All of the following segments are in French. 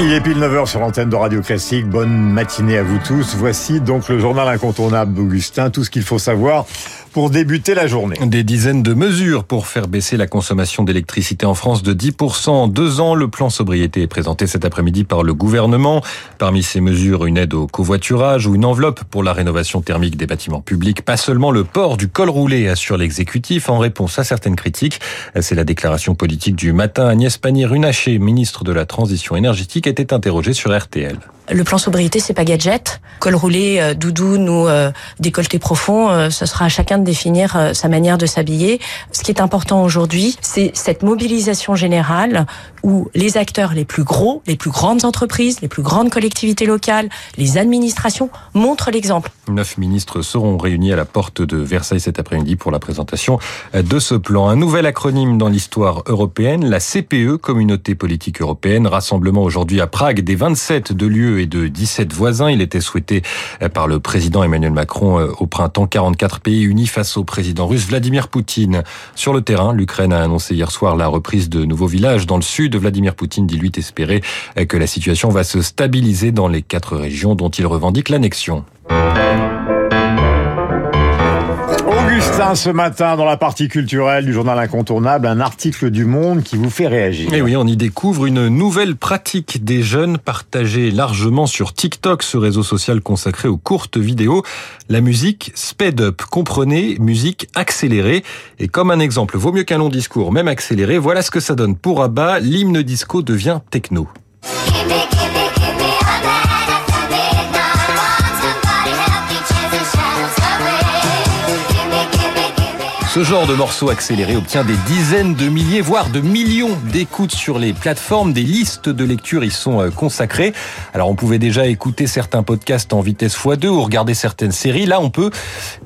Il est pile 9h sur l'antenne de Radio Classique. Bonne matinée à vous tous. Voici donc le journal incontournable d'Augustin. Tout ce qu'il faut savoir pour débuter la journée. Des dizaines de mesures pour faire baisser la consommation d'électricité en France de 10% en deux ans. Le plan sobriété est présenté cet après-midi par le gouvernement. Parmi ces mesures, une aide au covoiturage ou une enveloppe pour la rénovation thermique des bâtiments publics. Pas seulement le port du col roulé, assure l'exécutif en réponse à certaines critiques. C'est la déclaration politique du matin. Agnès Pannier-Runacher, ministre de la Transition énergétique, était interrogée sur RTL. Le plan sobriété, c'est pas gadget. Col roulé, euh, doudoune ou euh, décolleté profond, euh, ce sera à chacun de définir sa manière de s'habiller. Ce qui est important aujourd'hui, c'est cette mobilisation générale où les acteurs les plus gros, les plus grandes entreprises, les plus grandes collectivités locales, les administrations montrent l'exemple. Neuf ministres seront réunis à la porte de Versailles cet après-midi pour la présentation de ce plan. Un nouvel acronyme dans l'histoire européenne, la CPE, Communauté politique européenne, rassemblement aujourd'hui à Prague des 27 de l'UE et de 17 voisins. Il était souhaité par le président Emmanuel Macron euh, au printemps 44 pays unis face au président russe Vladimir Poutine. Sur le terrain, l'Ukraine a annoncé hier soir la reprise de nouveaux villages dans le sud. Vladimir Poutine dit lui espérer que la situation va se stabiliser dans les quatre régions dont il revendique l'annexion. Ce matin, dans la partie culturelle du journal incontournable, un article du Monde qui vous fait réagir. Et oui, on y découvre une nouvelle pratique des jeunes partagée largement sur TikTok, ce réseau social consacré aux courtes vidéos. La musique sped up. Comprenez, musique accélérée. Et comme un exemple vaut mieux qu'un long discours, même accéléré, voilà ce que ça donne pour Abba. L'hymne disco devient techno. Ce genre de morceau accéléré obtient des dizaines de milliers, voire de millions d'écoutes sur les plateformes. Des listes de lecture y sont euh, consacrées. Alors on pouvait déjà écouter certains podcasts en vitesse x2 ou regarder certaines séries. Là, on peut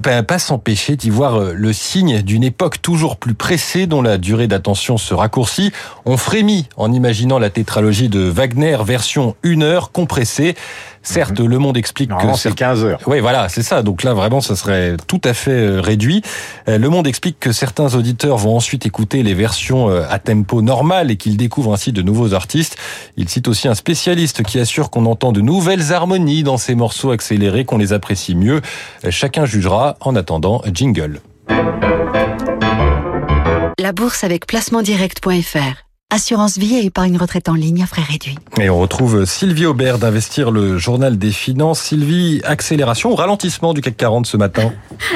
ben, pas s'empêcher d'y voir euh, le signe d'une époque toujours plus pressée dont la durée d'attention se raccourcit. On frémit en imaginant la tétralogie de Wagner version 1 heure compressée. Certes, le monde explique que c'est 15 heures. Oui, voilà, c'est ça. Donc là, vraiment, ça serait tout à fait euh, réduit. Le monde explique que certains auditeurs vont ensuite écouter les versions à tempo normal et qu'ils découvrent ainsi de nouveaux artistes. Il cite aussi un spécialiste qui assure qu'on entend de nouvelles harmonies dans ces morceaux accélérés, qu'on les apprécie mieux. Chacun jugera. En attendant, jingle. La bourse avec placementdirect.fr Assurance vie et épargne retraite en ligne à frais réduits. Et on retrouve Sylvie Aubert d'Investir le journal des finances. Sylvie, accélération ou ralentissement du CAC 40 ce matin?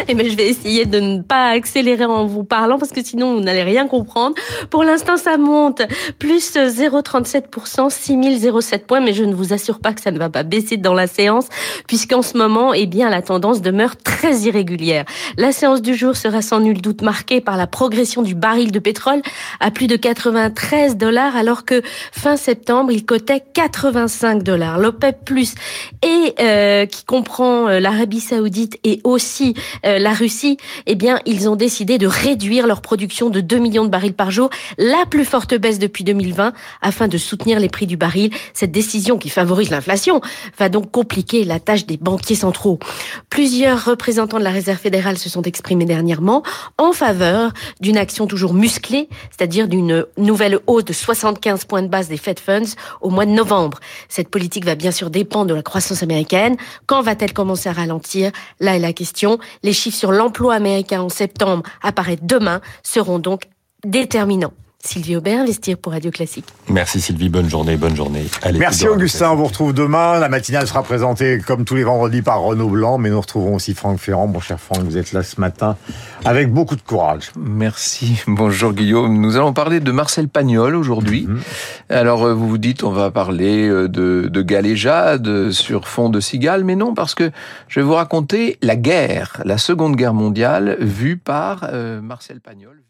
Eh ben, je vais essayer de ne pas accélérer en vous parlant parce que sinon vous n'allez rien comprendre. Pour l'instant, ça monte plus 0,37%, 6007 points, mais je ne vous assure pas que ça ne va pas baisser dans la séance puisqu'en ce moment, eh bien, la tendance demeure très irrégulière. La séance du jour sera sans nul doute marquée par la progression du baril de pétrole à plus de 93 dollars alors que fin septembre, il cotait 85 dollars. L'OPEP Plus et euh, qui comprend euh, l'Arabie Saoudite et aussi euh, la Russie, eh bien, ils ont décidé de réduire leur production de 2 millions de barils par jour, la plus forte baisse depuis 2020 afin de soutenir les prix du baril. Cette décision qui favorise l'inflation va donc compliquer la tâche des banquiers centraux. Plusieurs représentants de la Réserve fédérale se sont exprimés dernièrement en faveur d'une action toujours musclée, c'est-à-dire d'une nouvelle hausse de 75 points de base des Fed Funds au mois de novembre. Cette politique va bien sûr dépendre de la croissance américaine. Quand va-t-elle commencer à ralentir? Là est la question. Les chiffres sur l'emploi américain en septembre apparaissent demain seront donc déterminants. Sylvie Aubert, Investir pour Radio Classique. Merci Sylvie, bonne journée, bonne journée. Merci Augustin, on vous retrouve demain. La matinale sera présentée comme tous les vendredis par Renaud Blanc, mais nous retrouvons aussi Franck Ferrand. Mon cher Franck, vous êtes là ce matin avec beaucoup de courage. Merci, bonjour Guillaume. Nous allons parler de Marcel Pagnol aujourd'hui. Mm -hmm. Alors euh, vous vous dites on va parler euh, de, de galéjade sur fond de cigale, mais non, parce que je vais vous raconter la guerre, la Seconde Guerre mondiale vue par euh, Marcel Pagnol.